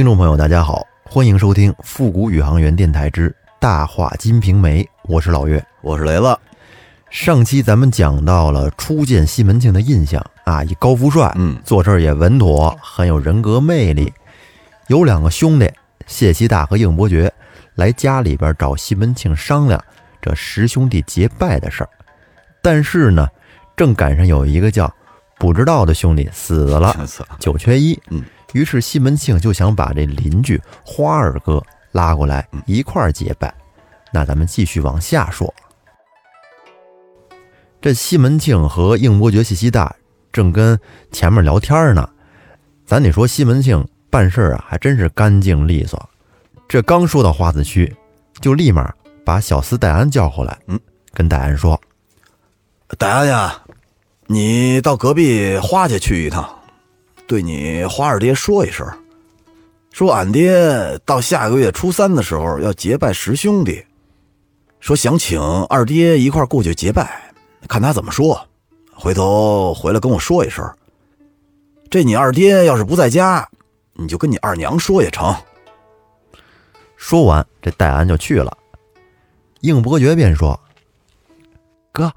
听众朋友，大家好，欢迎收听复古宇航员电台之大话金瓶梅，我是老岳。我是雷子，上期咱们讲到了初见西门庆的印象啊，一高富帅，嗯，做事儿也稳妥，很有人格魅力。有两个兄弟谢希大和应伯爵来家里边找西门庆商量这十兄弟结拜的事儿，但是呢，正赶上有一个叫不知道的兄弟死了，九缺一。嗯，于是西门庆就想把这邻居花二哥拉过来一块儿结拜。那咱们继续往下说。这西门庆和应伯爵、谢希大正跟前面聊天呢，咱得说西门庆办事啊，还真是干净利索。这刚说到花子区，就立马把小厮戴安叫过来，嗯，跟戴安说：“戴安呀，你到隔壁花家去一趟，对你花二爹说一声，说俺爹到下个月初三的时候要结拜十兄弟，说想请二爹一块过去结拜，看他怎么说，回头回来跟我说一声。这你二爹要是不在家，你就跟你二娘说也成。”说完，这戴安就去了。应伯爵便说：“哥，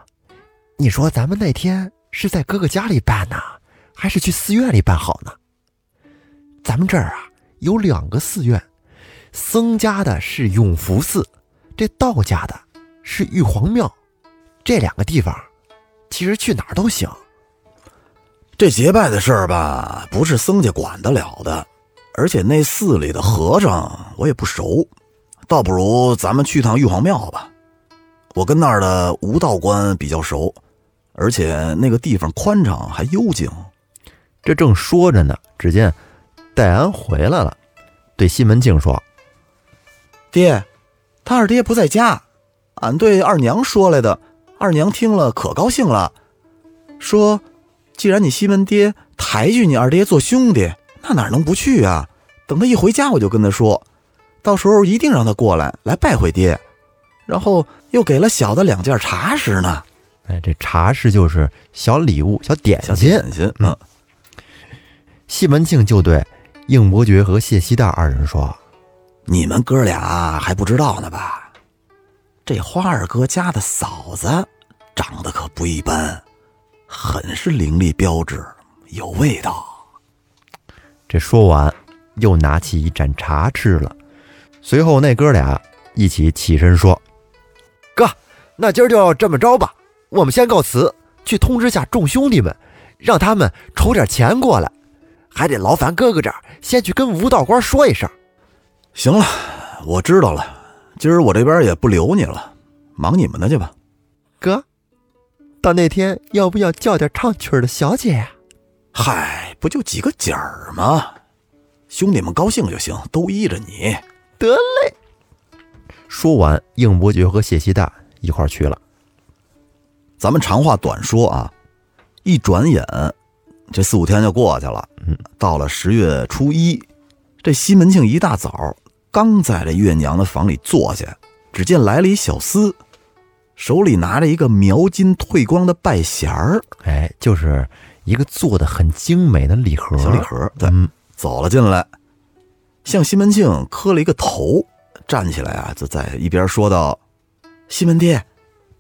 你说咱们那天是在哥哥家里办呢，还是去寺院里办好呢？咱们这儿啊有两个寺院，僧家的是永福寺，这道家的是玉皇庙。这两个地方，其实去哪儿都行。这结拜的事儿吧，不是僧家管得了的。”而且那寺里的和尚我也不熟，倒不如咱们去趟玉皇庙吧。我跟那儿的吴道官比较熟，而且那个地方宽敞还幽静。这正说着呢，只见戴安回来了，对西门庆说：“爹，他二爹不在家，俺对二娘说来的。二娘听了可高兴了，说：既然你西门爹抬举你二爹做兄弟。”那哪能不去啊？等他一回家，我就跟他说，到时候一定让他过来来拜会爹，然后又给了小的两件茶食呢。哎，这茶室就是小礼物、小点心。小点心。嗯。西门庆就对应伯爵和谢希大二人说：“你们哥俩还不知道呢吧？这花二哥家的嫂子长得可不一般，很是伶俐标致，有味道。”这说完，又拿起一盏茶吃了。随后，那哥俩一起起身说：“哥，那今儿就这么着吧。我们先告辞，去通知下众兄弟们，让他们筹点钱过来。还得劳烦哥哥这儿先去跟吴道官说一声。”行了，我知道了。今儿我这边也不留你了，忙你们的去吧。哥，到那天要不要叫点唱曲的小姐呀？嗨，不就几个姐儿吗？兄弟们高兴就行，都依着你。得嘞。说完，应伯爵和谢希大一块去了。咱们长话短说啊，一转眼，这四五天就过去了。嗯，到了十月初一，这西门庆一大早刚在这月娘的房里坐下，只见来了一小厮，手里拿着一个描金褪光的拜匣儿。哎，就是。一个做的很精美的礼盒，小礼盒，对，走了进来，向西门庆磕了一个头，站起来啊，就在一边说道：“西门爹，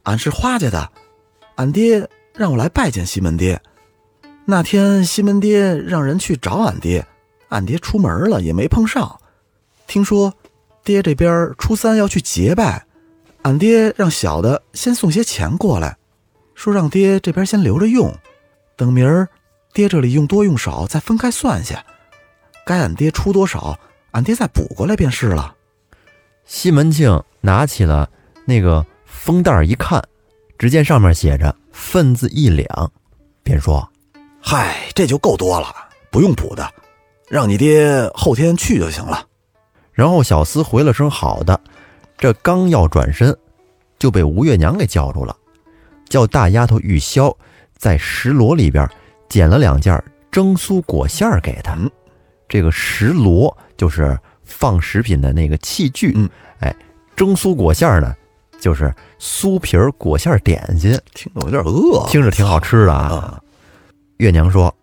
俺是花家的，俺爹让我来拜见西门爹。那天西门爹让人去找俺爹，俺爹出门了也没碰上。听说爹这边初三要去结拜，俺爹让小的先送些钱过来，说让爹这边先留着用。”等明儿，爹这里用多用少再分开算下，该俺爹出多少，俺爹再补过来便是了。西门庆拿起了那个封袋一看，只见上面写着“份子一两”，便说：“嗨，这就够多了，不用补的，让你爹后天去就行了。”然后小厮回了声“好的”，这刚要转身，就被吴月娘给叫住了，叫大丫头玉箫。在石箩里边捡了两件蒸酥果馅儿给他。这个石箩就是放食品的那个器具。嗯，哎，蒸酥果馅儿呢，就是酥皮儿果馅点心。听得我有点饿，听着挺好吃的啊。月娘说：“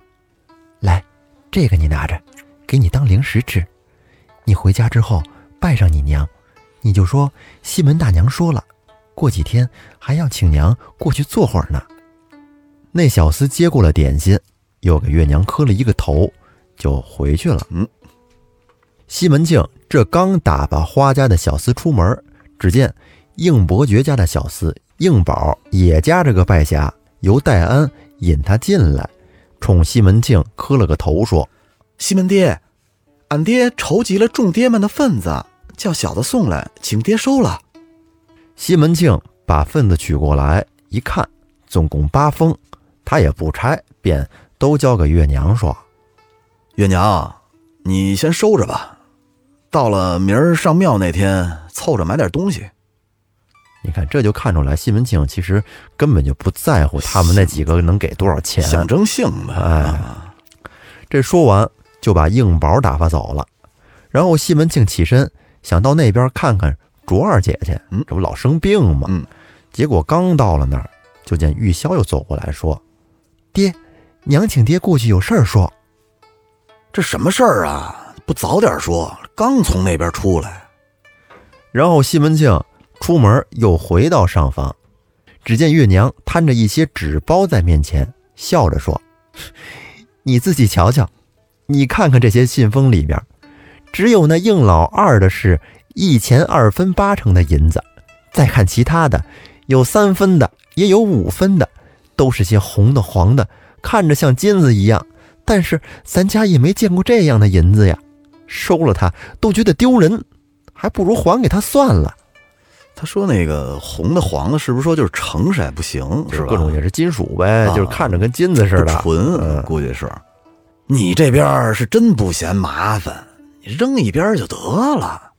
来，这个你拿着，给你当零食吃。你回家之后拜上你娘，你就说西门大娘说了，过几天还要请娘过去坐会儿呢。那小厮接过了点心，又给月娘磕了一个头，就回去了。嗯，西门庆这刚打发花家的小厮出门，只见应伯爵家的小厮应宝也夹着个拜匣，由戴安引他进来，冲西门庆磕了个头，说：“西门爹，俺爹筹集了众爹们的份子，叫小子送来，请爹收了。”西门庆把份子取过来一看，总共八封。他也不拆，便都交给月娘说：“月娘，你先收着吧，到了明儿上庙那天，凑着买点东西。”你看，这就看出来，西门庆其实根本就不在乎他们那几个能给多少钱，象征性的。哎，这说完就把硬宝打发走了。然后西门庆起身想到那边看看卓二姐去，嗯，这不老生病吗？嗯，结果刚到了那儿，就见玉箫又走过来说。爹，娘请爹过去有事儿说。这什么事儿啊？不早点说，刚从那边出来。然后西门庆出门又回到上房，只见月娘摊着一些纸包在面前，笑着说：“你自己瞧瞧，你看看这些信封里边，只有那应老二的是一钱二分八成的银子，再看其他的，有三分的，也有五分的。”都是些红的、黄的，看着像金子一样，但是咱家也没见过这样的银子呀，收了它都觉得丢人，还不如还给他算了。他说那个红的、黄的，是不是说就是成色不行，是吧？各种也是金属呗，就是看着跟金子似的，纯，估计是。你这边是真不嫌麻烦，你扔一边就得了。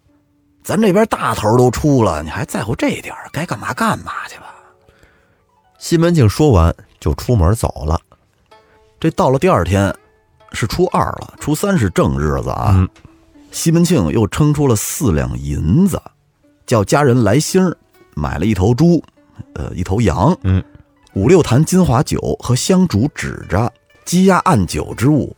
咱这边大头都出了，你还在乎这点该干嘛干嘛去吧。西门庆说完就出门走了。这到了第二天，是初二了，初三是正日子啊。西门庆又称出了四两银子，叫家人来星买了一头猪，呃，一头羊，嗯，五六坛金华酒和香烛纸扎鸡鸭按酒之物，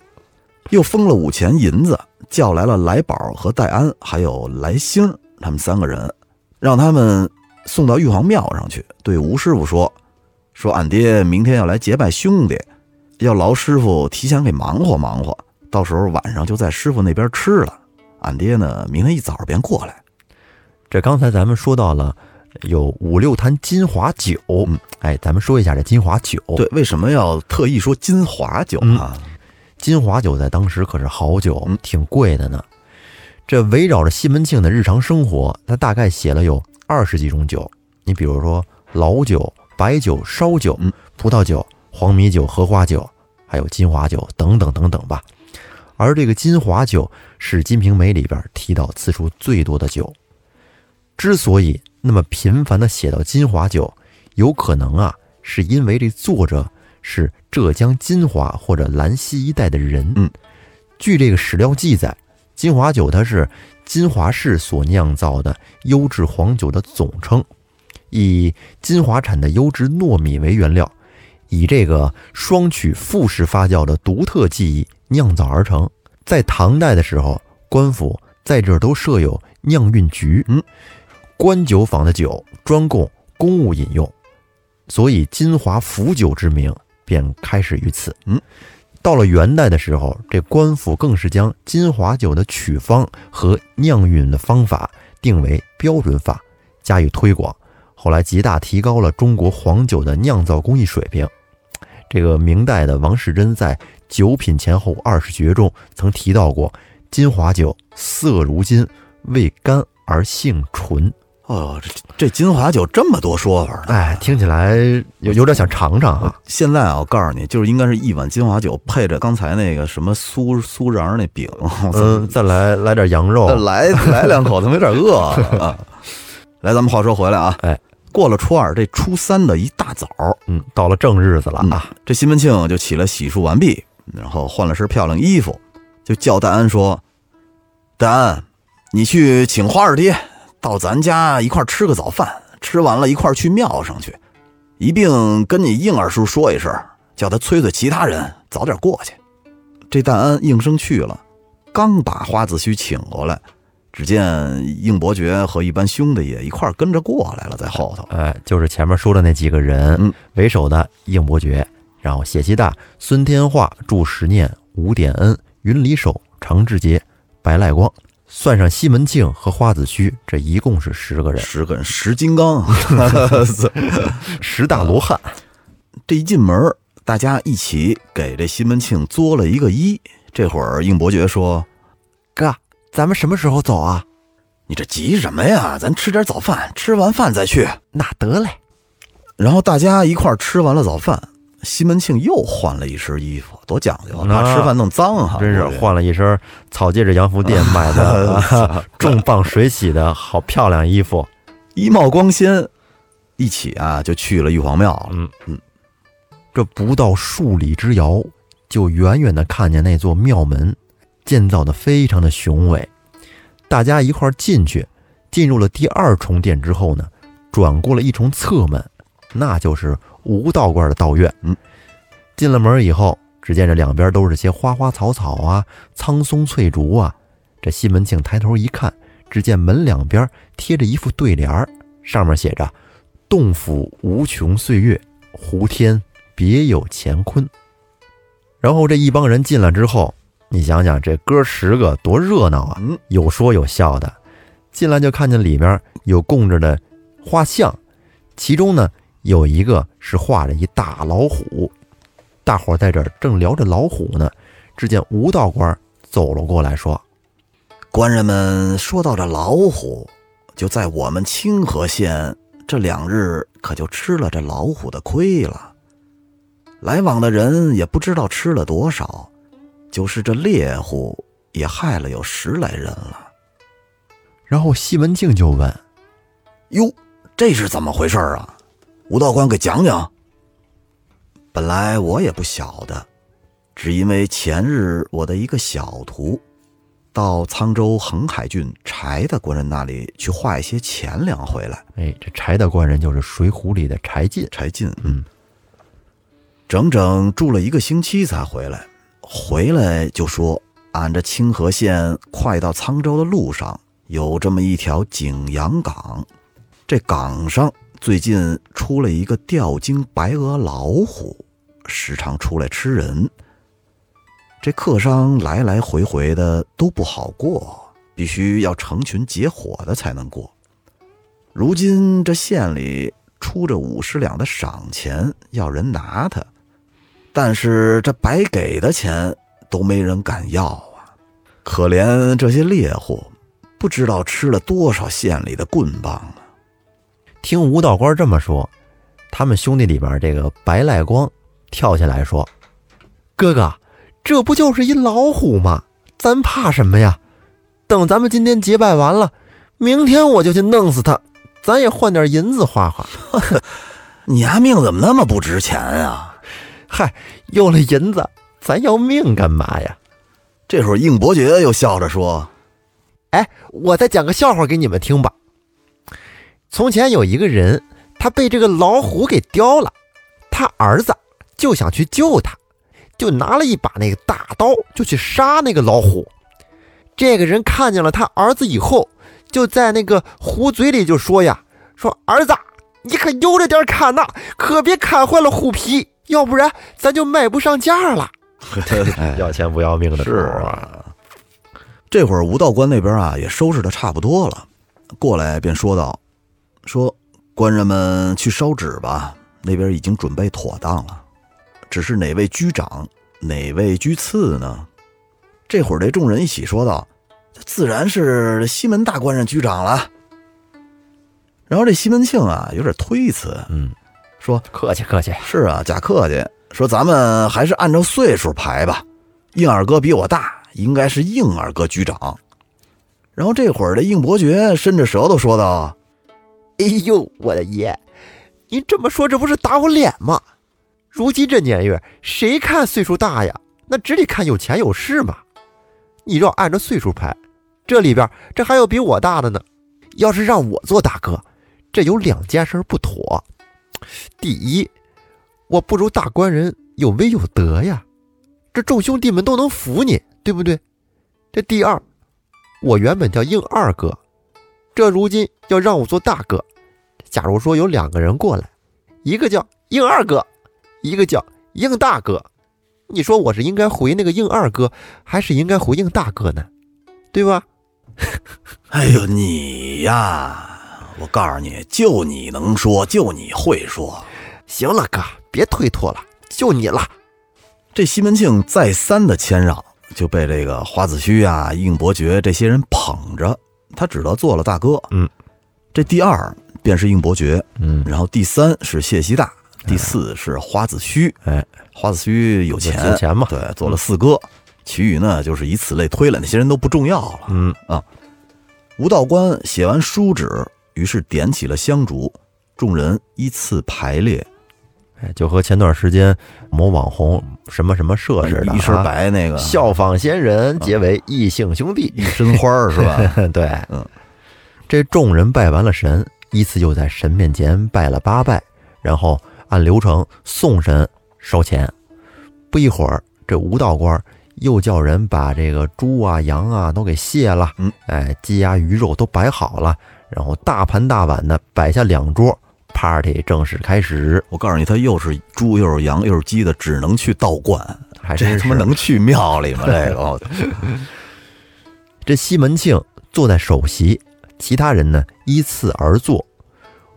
又封了五钱银子，叫来了来宝和戴安，还有来星他们三个人，让他们送到玉皇庙上去，对吴师傅说。说俺爹明天要来结拜兄弟，要劳师傅提前给忙活忙活，到时候晚上就在师傅那边吃了。俺爹呢，明天一早便过来。这刚才咱们说到了有五六坛金华酒，嗯哎，咱们说一下这金华酒。对，为什么要特意说金华酒啊？金华酒在当时可是好酒，挺贵的呢。这围绕着西门庆的日常生活，他大概写了有二十几种酒。你比如说老酒。白酒、烧酒、葡萄酒、黄米酒、荷花酒，还有金华酒等等等等吧。而这个金华酒是《金瓶梅》里边提到次数最多的酒。之所以那么频繁的写到金华酒，有可能啊，是因为这作者是浙江金华或者兰溪一带的人。嗯，据这个史料记载，金华酒它是金华市所酿造的优质黄酒的总称。以金华产的优质糯米为原料，以这个双曲复式发酵的独特技艺酿造而成。在唐代的时候，官府在这儿都设有酿运局，嗯，官酒坊的酒专供公务饮用，所以金华府酒之名便开始于此。嗯，到了元代的时候，这官府更是将金华酒的曲方和酿运的方法定为标准法，加以推广。后来极大提高了中国黄酒的酿造工艺水平。这个明代的王世贞在《九品前后二十绝》中曾提到过：“金华酒色如金，味甘而性纯。”哦，这这金华酒这么多说法，哎，听起来有有点想尝尝啊。现在啊，我告诉你，就是应该是一碗金华酒配着刚才那个什么酥酥瓤那饼，嗯，再来来点羊肉，来来两口，他们有点饿啊。来，咱们话说回来啊，哎。过了初二，这初三的一大早，嗯，到了正日子了啊。这西门庆就起来洗漱完毕，然后换了身漂亮衣服，就叫戴安说：“戴安，你去请花二爹到咱家一块吃个早饭，吃完了一块去庙上去，一并跟你应二叔说一声，叫他催催其他人早点过去。”这戴安应声去了，刚把花子虚请过来，只见应伯爵和一班兄弟也一块儿跟着过来了，在后头。哎，就是前面说的那几个人，嗯为首的应伯爵，然后谢希大、孙天化、祝时念、吴典恩、云里守、常志杰、白赖光，算上西门庆和花子虚，这一共是十个人，十个人，十金刚。十大罗汉。这一进门，大家一起给这西门庆作了一个揖。这会儿应伯爵说哥，咱们什么时候走啊？：“你这急什么呀？咱吃点早饭，吃完饭再去。那得嘞。”然后大家一块儿吃完了早饭，西门庆又换了一身衣服，多讲究啊！怕吃饭弄脏哈，真是换了一身草戒指洋服店 买的、啊、重磅水洗的好漂亮衣服。衣帽光鲜，一起啊就去了玉皇庙了。嗯嗯，这不到数里之遥，就远远的看见那座庙门，建造的非常的雄伟。大家一块儿进去，进入了第二重殿之后呢，转过了一重侧门，那就是吴道观的道院。嗯，进了门以后，只见这两边都是些花花草草啊、苍松翠竹啊。这西门庆抬头一看，只见门两边贴着一副对联儿，上面写着。洞府无穷岁月，胡天别有乾坤。然后这一帮人进来之后，你想想这哥十个多热闹啊，嗯，有说有笑的。进来就看见里面有供着的画像，其中呢有一个是画着一大老虎。大伙在这儿正聊着老虎呢，只见吴道官走了过来，说官人们说到这老虎，就在我们清河县这两日，可就吃了这老虎的亏了。来往的人也不知道吃了多少，就是这猎户也害了有十来人了。：“然后西门庆就问，哟，这是怎么回事啊？吴道官给讲讲。本来我也不晓得，只因为前日我的一个小徒，到沧州横海郡柴大官人那里去化一些钱粮回来。哎，这柴大官人就是《水浒》里的柴进。柴进，嗯，整整住了一个星期才回来。回来就说，俺这清河县快到沧州的路上，有这么一条景阳岗，这岗上最近出了一个吊睛白额老虎，时常出来吃人。这客商来来回回的都不好过，必须要成群结伙的才能过。如今这县里出着五十两的赏钱，要人拿他，但是这白给的钱都没人敢要啊！可怜这些猎户，不知道吃了多少县里的棍棒啊！听吴道官这么说，他们兄弟里边这个白赖光跳下来说：“哥哥，这不就是一老虎吗？咱怕什么呀？等咱们今天结拜完了，明天我就去弄死他，咱也换点银子花花。你丫命怎么那么不值钱啊？嗨，有了银子，咱要命干嘛呀？这时候应伯爵又笑着说哎，我再讲个笑话给你们听吧。从前有一个人，他被这个老虎给叼了，他儿子就想去救他，就拿了一把那个大刀，就去杀那个老虎。这个人看见了他儿子以后，就在那个虎嘴里就说呀：“说儿子，你可悠着点砍呐，可别砍坏了虎皮，要不然咱就卖不上价了。哎要钱不要命的是啊，这会儿吴道官那边啊也收拾的差不多了，过来便说道：“说官人们去烧纸吧，那边已经准备妥当了，只是哪位居长，哪位居次呢？”这会儿这众人一起说道：“自然是西门大官人居长了。”然后这西门庆啊有点推辞，嗯，说客气客气。是啊，假客气。说咱们还是按照岁数排吧。应二哥比我大，应该是应二哥居长。然后这会儿的应伯爵伸着舌头说道哎呦，我的爷！您这么说，这不是打我脸吗？如今这年月，谁看岁数大呀？那只得看有钱有势嘛。你要按照岁数排，这里边这还有比我大的呢。要是让我做大哥，这有两件事不妥。第一，我不如大官人有威有德呀，这众兄弟们都能服你，对不对？这第二，我原本叫应二哥，这如今要让我做大哥。假如说有两个人过来，一个叫应二哥，一个叫应大哥，你说我是应该回那个应二哥，还是应该回应大哥呢？对吧？哎呦，你呀，我告诉你，就你能说，就你会说。行了，哥，别推脱了，就你了。这西门庆再三的谦让，就被这个花子虚啊、应伯爵这些人捧着，他只得做了大哥。嗯，这第二便是应伯爵，嗯，然后第三是谢希大，第四是花子虚。哎，花子虚有钱，有钱嘛。对，做了四哥，其余呢就是以此类推了，那些人都不重要了。嗯。啊。吴道官写完书纸，于是点起了香烛，众人依次排列，哎，就和前段时间某网红什么什么社似的，一身啊，白那个效仿先人，结为异姓兄弟。一身花儿是吧？对，嗯，这众人拜完了神，依次又在神面前拜了八拜，然后按流程送神烧钱。不一会儿，这吴道官又叫人把这个猪啊、羊啊都给卸了，嗯，哎，鸡鸭鱼肉都摆好了，然后大盘大碗的摆下两桌，party 正式开始。我告诉你，他又是猪又是羊又是鸡的，只能去道观，还真是他妈能去庙里吗？这个 这西门庆坐在首席，其他人呢依次而坐。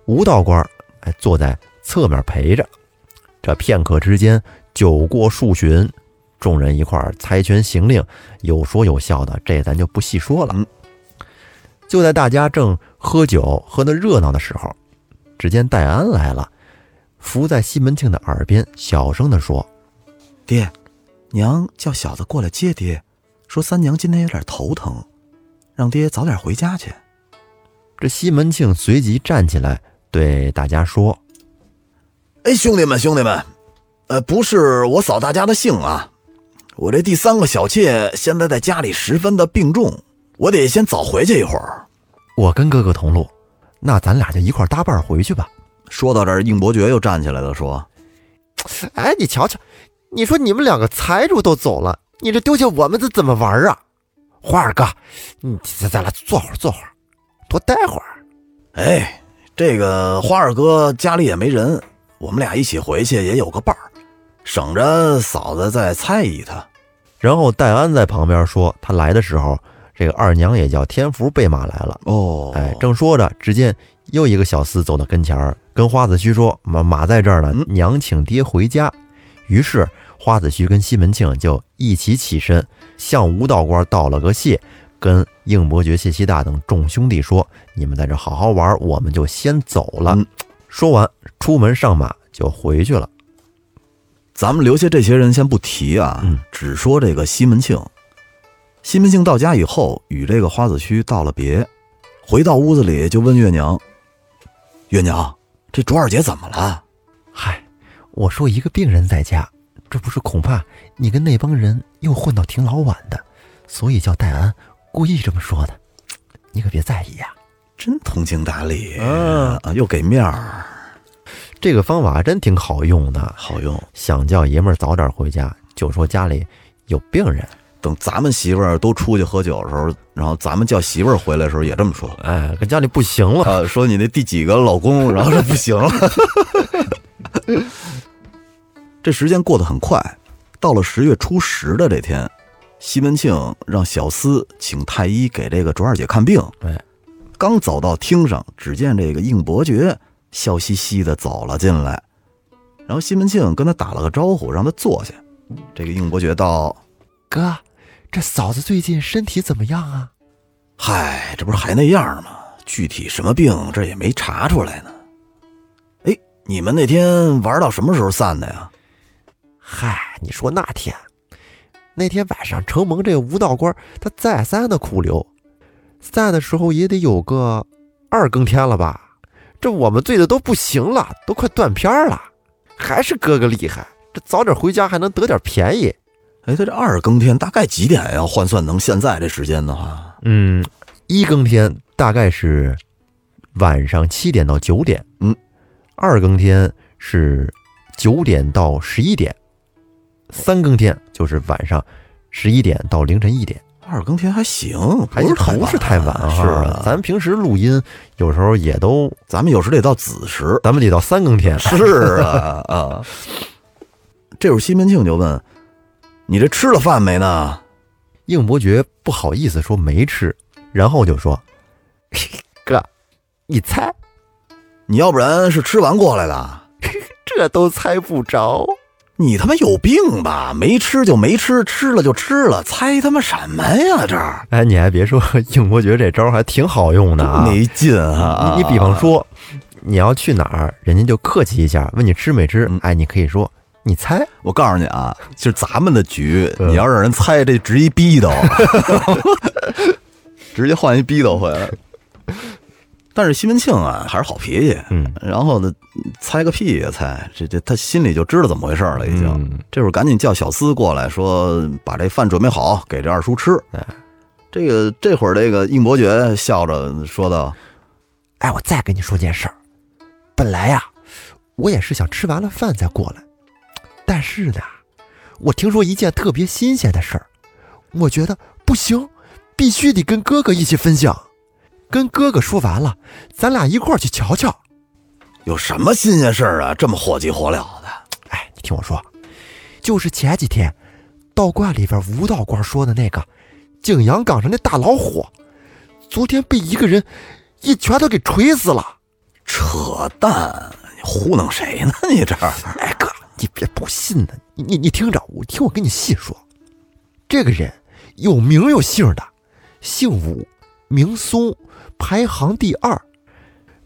吴道官哎坐在侧面陪着。这片刻之间，酒过数巡，众人一块儿猜拳行令，有说有笑的，这咱就不细说了。嗯就在大家正喝酒喝得热闹的时候，只见戴安来了，伏在西门庆的耳边小声地说爹，娘叫小子过来接爹，说三娘今天有点头疼，让爹早点回家去。：“这西门庆随即站起来对大家说。”哎，兄弟们，兄弟们，呃，不是我扫大家的兴啊，我这第三个小妾现在在家里十分的病重，我得先早回去一会儿。我跟哥哥同路，那咱俩就一块搭伴回去吧。说到这儿，应伯爵又站起来了，说哎，你瞧瞧，你说你们两个财主都走了，你这丢下我们这怎么玩啊？花二哥，你咱咱俩坐会儿坐会儿，多待会儿。：“哎，这个花二哥家里也没人，我们俩一起回去也有个伴儿，省着嫂子再猜疑他。然后戴安在旁边说，他来的时候，这个二娘也叫天福备马来了。哦哎，正说着，只见又一个小厮走到跟前儿，跟花子虚说：“马马在这儿呢嗯，娘请爹回家。”于是花子虚跟西门庆就一起起身，向吴道官道了个谢，跟应伯爵、谢希大等众兄弟说：“你们在这好好玩，我们就先走了。嗯 说完，出门上马就回去了。咱们留下这些人先不提啊，嗯只说这个西门庆。西门庆到家以后，与这个花子虚道了别，回到屋子里就问月娘：“月娘，这卓二姐怎么了？嗨，我说一个病人在家，这不是恐怕你跟那帮人又混到挺老晚的，所以叫戴安故意这么说的，你可别在意呀、真通情达理，嗯啊，又给面儿，这个方法真挺好用的。好用。想叫爷们儿早点回家，就说家里有病人。等咱们媳妇儿都出去喝酒的时候，然后咱们叫媳妇儿回来的时候也这么说。哎，跟家里不行了。啊，说你那第几个老公，然后说不行了。这时间过得很快，到了十月初十的这天，西门庆让小厮请太医给这个卓二姐看病。哎，刚走到厅上，只见这个应伯爵笑嘻嘻的走了进来，然后西门庆跟他打了个招呼，让他坐下。这个应伯爵道哥，这嫂子最近身体怎么样啊？：“嗨，这不是还那样吗？具体什么病，这也没查出来呢。哎，你们那天玩到什么时候散的呀？嗨，你说那天，那天晚上承蒙这个吴道官他再三的苦留，散的时候也得有个二更天了吧？这我们醉的都不行了，都快断片了，还是哥哥厉害，这早点回家还能得点便宜。哎，他这二更天大概几点呀？换算能现在这时间的话，嗯，一更天大概是晚上七点到九点，嗯，二更天是九点到十一点，三更天就是晚上十一点到凌晨一点。二更天还行，还不是太不是太晚哈。是啊，咱平时录音有时候也都，咱们有时得到子时。咱们得到三更天。是啊啊！这会儿西门庆就问：“你这吃了饭没呢应伯爵不好意思说没吃，然后就说：“ 哥，你猜，？”你要不然是吃完过来的？这都猜不着。你他妈有病吧？没吃就没吃，吃了就吃了，猜他妈什么呀？这儿哎，你还别说，应伯爵这招还挺好用的啊。没劲啊！你你比方说，你要去哪儿，人家就客气一下，问你吃没吃，哎，你可以说你猜。我告诉你啊，就是咱们的局，嗯你要让人猜，这直一逼斗，直接换一逼斗回来。但是西门庆啊，还是好脾气，嗯，然后呢，猜个屁呀猜，这这他心里就知道怎么回事了，已经。嗯这会儿赶紧叫小厮过来说，把这饭准备好，给这二叔吃。哎，这个这会儿，这个应伯爵笑着说道哎，我再跟你说件事儿，本来呀，我也是想吃完了饭再过来，但是呢，我听说一件特别新鲜的事儿，我觉得不行，必须得跟哥哥一起分享。跟哥哥说完了，咱俩一块儿去瞧瞧。：“有什么新鲜事儿啊？这么火急火燎的？哎，你听我说，就是前几天道观里边吴道官说的那个景阳冈上那大老虎，昨天被一个人一拳头给锤死了。扯淡！你糊弄谁呢？你这别不信呢，你你你听着，我听我跟你细说，这个人有名有姓的，姓武，名松，排行第二。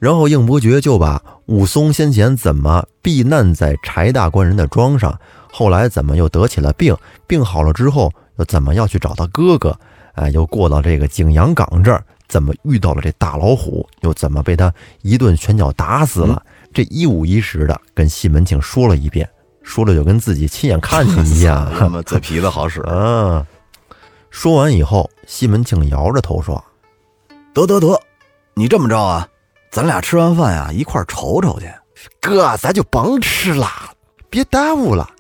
然后应伯爵就把武松先前怎么避难在柴大官人的庄上，后来怎么又得起了病，病好了之后又怎么要去找他哥哥，哎，又过到这个景阳冈这儿，怎么遇到了这大老虎，又怎么被他一顿拳脚打死了，这一五一十的跟西门庆说了一遍，说了就跟自己亲眼看见一样。他妈嘴皮子好使。啊！说完以后，西门庆摇着头说得得得，你这么着啊，咱俩吃完饭呀，一块儿瞅瞅去。：“哥，咱就甭吃了，别耽误了。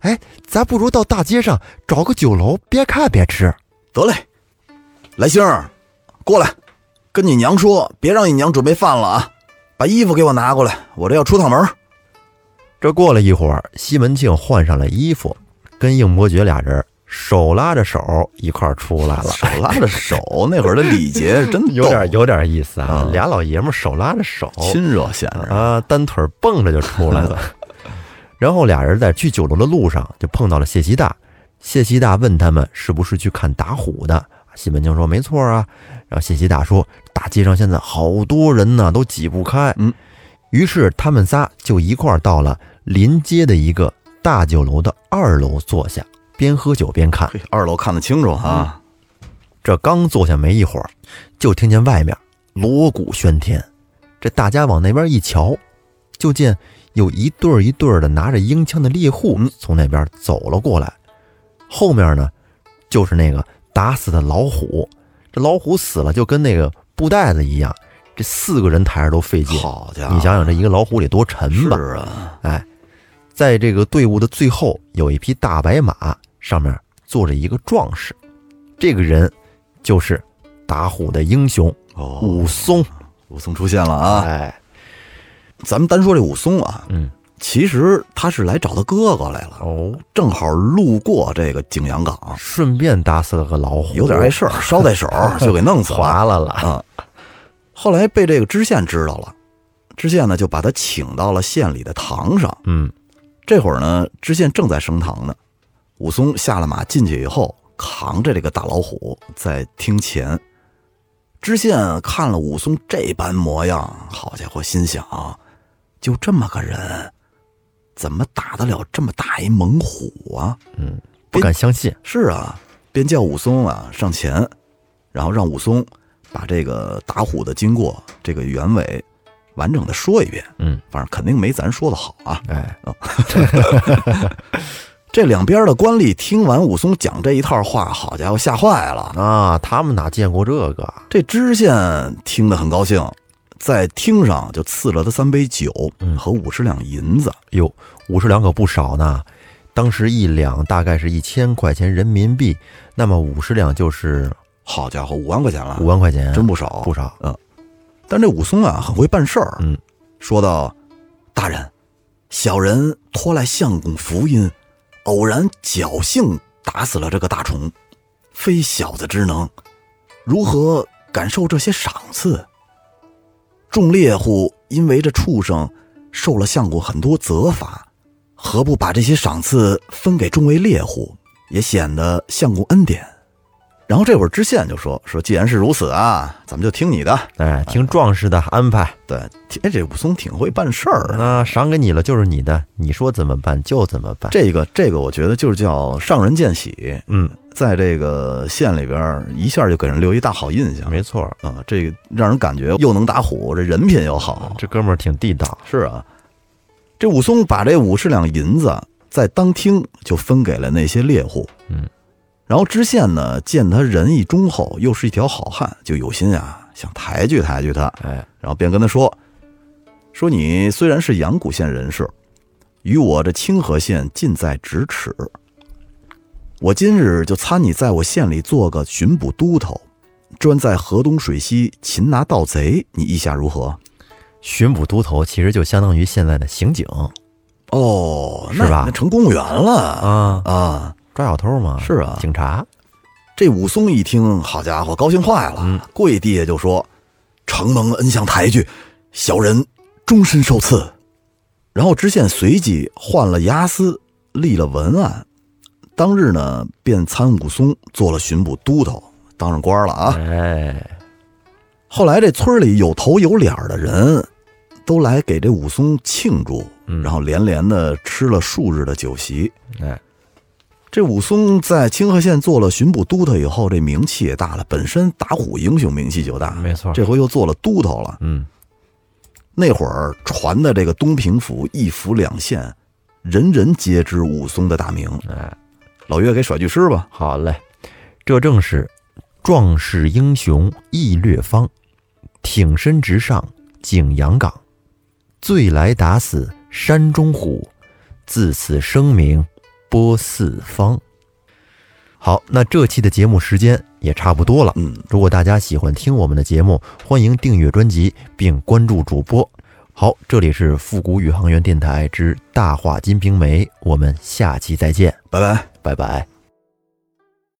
哎，咱不如到大街上找个酒楼，边看边吃。得嘞，来星儿，过来，跟你娘说，别让你娘准备饭了啊，把衣服给我拿过来，我这要出趟门。”这过了一会儿，西门庆换上了衣服，跟应伯爵俩人手拉着手一块儿出来了。手拉着手，那会儿的礼节真有点有点意思啊，嗯俩老爷们儿手拉着手，亲热显着。啊，单腿蹦着就出来了。然后俩人在去酒楼的路上就碰到了谢希大，谢希大问他们是不是去看打虎的。西门庆说没错啊。然后谢希大说大街上现在好多人呢，都挤不开。嗯，于是他们仨就一块儿到了临街的一个大酒楼的二楼坐下，边喝酒边看。嘿，二楼看得清楚啊，这刚坐下没一会儿，就听见外面锣鼓喧天。这大家往那边一瞧，就见有一对儿一对儿的拿着鹰枪的猎户嗯从那边走了过来。后面呢，就是那个打死的老虎。这老虎死了，就跟那个布袋子一样，这四个人抬着都费劲。好家伙，你想想，这一个老虎得多沉吧？是啊，哎，在这个队伍的最后，有一匹大白马，上面坐着一个壮士，这个人就是打虎的英雄哦，武松。武松出现了啊！哎，咱们单说这武松啊，嗯，其实他是来找他哥哥来了，哦，正好路过这个景阳冈，顺便打死了个老虎，有点碍事儿，捎带手就给弄死了。划了了。啊。后来被这个知县知道了，知县呢就把他请到了县里的堂上。嗯，这会儿呢，知县正在升堂呢。武松下了马进去以后，扛着这个大老虎在厅前。知县看了武松这般模样，好家伙，心想：就这么个人，怎么打得了这么大一猛虎啊？不敢相信。是啊，便叫武松啊上前，然后让武松把这个打虎的经过、这个原委完整的说一遍。嗯，反正肯定没咱说的好啊。哎，这两边的官吏听完武松讲这一套话，好家伙，吓坏了。啊，他们哪见过这个？这知县听得很高兴，在厅上就赐了他三杯酒嗯和五十两银子。哟，五十两可不少呢。当时一两大概是一千块钱人民币，那么五十两就是好家伙，五万块钱了，五万块钱，真不少不少。嗯但这武松啊，很会办事儿。嗯，说道：“大人，小人托来相公福音，偶然侥幸打死了这个大虫，非小子之能，如何感受这些赏赐？众猎户因为这畜生受了相公很多责罚，何不把这些赏赐分给众位猎户，也显得相公恩典？”然后这会儿知县就说：“说既然是如此啊，咱们就听你的。哎，听壮士的安排。对，哎，这武松挺会办事儿啊。那赏给你了就是你的，你说怎么办就怎么办。这个这个，我觉得就是叫上人见喜。嗯，在这个县里边，一下就给人留一大好印象。没错啊，这个让人感觉又能打虎，这人品又好。这哥们儿挺地道。是啊，这武松把这五十两银子在当厅就分给了那些猎户。嗯。然后知县呢，见他仁义忠厚，又是一条好汉，就有心啊，想抬举抬举他。哎，然后便跟他说：“说你虽然是阳谷县人士，与我这清河县近在咫尺。我今日就参你在我县里做个巡捕都头，专在河东水西擒拿盗贼，你意下如何？”巡捕都头其实就相当于现在的刑警。哦，是吧？那成公务员了啊啊！抓小偷吗？是啊，警察。这武松一听，好家伙，高兴坏了，跪地下就说：“承蒙恩相抬举，小人终身受赐。”然后知县随即换了押司，立了文案，当日呢便参武松做了巡捕都头，当上官了啊！哎，后来这村里有头有脸的人都来给这武松庆祝，然后连连的吃了数日的酒席。哎。这武松在清河县做了巡捕都头以后，这名气也大了。本身打虎英雄名气就大，没错。这回又做了都头了。嗯，那会儿传的这个东平府一府两县，人人皆知武松的大名。哎，老岳给甩句诗吧。好嘞，这正是壮士英雄义略方，挺身直上景阳冈，醉来打死山中虎，自此声名。播四方。好，那这期的节目时间也差不多了。嗯，如果大家喜欢听我们的节目，欢迎订阅专辑并关注主播。好，这里是复古宇航员电台之大话金瓶梅，我们下期再见，拜拜，拜拜。